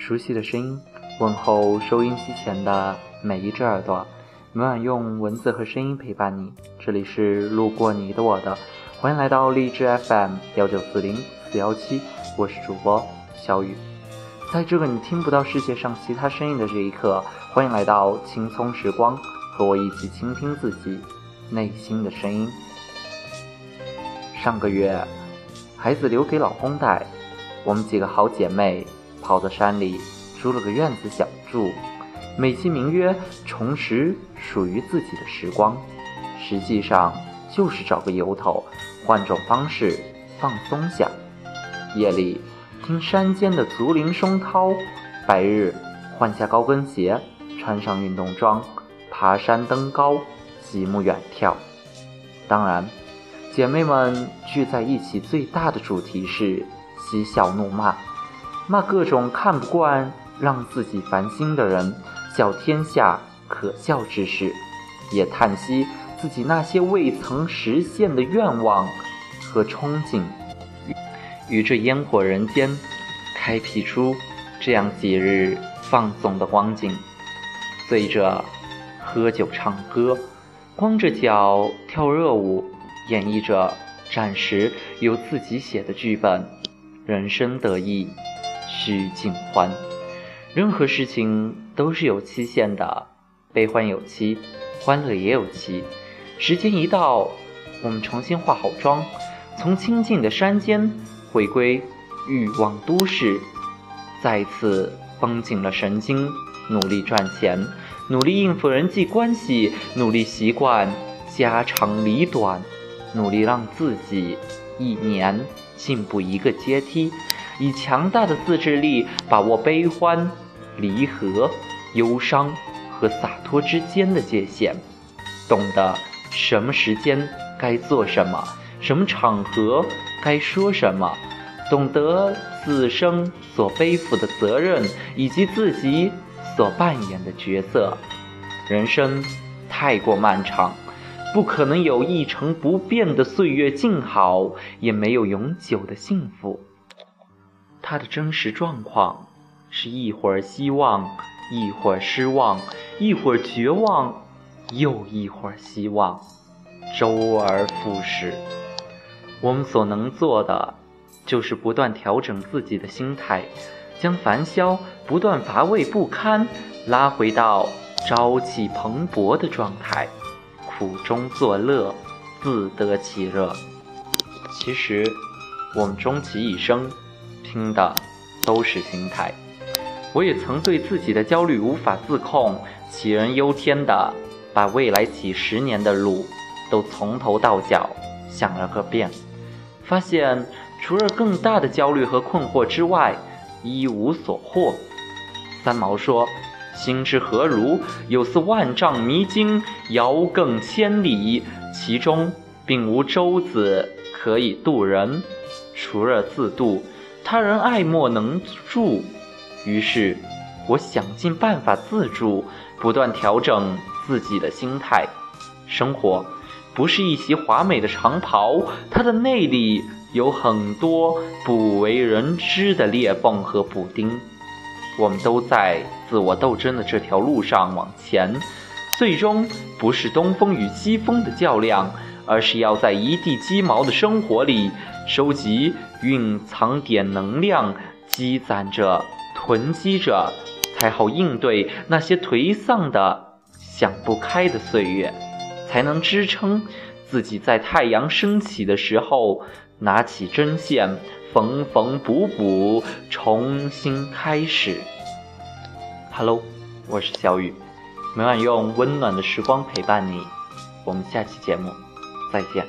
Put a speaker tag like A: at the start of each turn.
A: 熟悉的声音，问候收音机前的每一只耳朵。每晚用文字和声音陪伴你。这里是路过你的我的，欢迎来到荔枝 FM 幺九四零四幺七，我是主播小雨。在这个你听不到世界上其他声音的这一刻，欢迎来到轻松时光，和我一起倾听自己内心的声音。上个月，孩子留给老公带，我们几个好姐妹跑到山里租了个院子小住，美其名曰重拾属于自己的时光，实际上就是找个由头，换种方式放松下。夜里听山间的竹林声涛，白日换下高跟鞋，穿上运动装，爬山登高，极目远眺。当然。姐妹们聚在一起，最大的主题是嬉笑怒骂，骂各种看不惯、让自己烦心的人，笑天下可笑之事，也叹息自己那些未曾实现的愿望和憧憬。于这烟火人间，开辟出这样几日放纵的光景，醉着喝酒唱歌，光着脚跳热舞。演绎着暂时由自己写的剧本，人生得意须尽欢。任何事情都是有期限的，悲欢有期，欢乐也有期。时间一到，我们重新化好妆，从清静的山间回归欲望都市，再次绷紧了神经，努力赚钱，努力应付人际关系，努力习惯家长里短。努力让自己一年进步一个阶梯，以强大的自制力把握悲欢、离合、忧伤和洒脱之间的界限，懂得什么时间该做什么，什么场合该说什么，懂得自身所背负的责任以及自己所扮演的角色。人生太过漫长。不可能有一成不变的岁月静好，也没有永久的幸福。他的真实状况是一会儿希望，一会儿失望，一会儿绝望，又一会儿希望，周而复始。我们所能做的，就是不断调整自己的心态，将烦嚣不断乏味不堪拉回到朝气蓬勃的状态。苦中作乐，自得其乐。其实，我们终其一生，听的都是心态。我也曾对自己的焦虑无法自控，杞人忧天的把未来几十年的路都从头到脚想了个遍，发现除了更大的焦虑和困惑之外，一无所获。三毛说。心之何如？有似万丈迷津，遥亘千里，其中并无舟子可以渡人，除了自渡，他人爱莫能助。于是，我想尽办法自助，不断调整自己的心态。生活不是一袭华美的长袍，它的内里有很多不为人知的裂缝和补丁。我们都在自我斗争的这条路上往前，最终不是东风与西风的较量，而是要在一地鸡毛的生活里收集、蕴藏点能量，积攒着、囤积着，才好应对那些颓丧的、想不开的岁月，才能支撑自己在太阳升起的时候拿起针线。缝缝补补，重新开始。Hello，我是小雨，每晚用温暖的时光陪伴你。我们下期节目再见。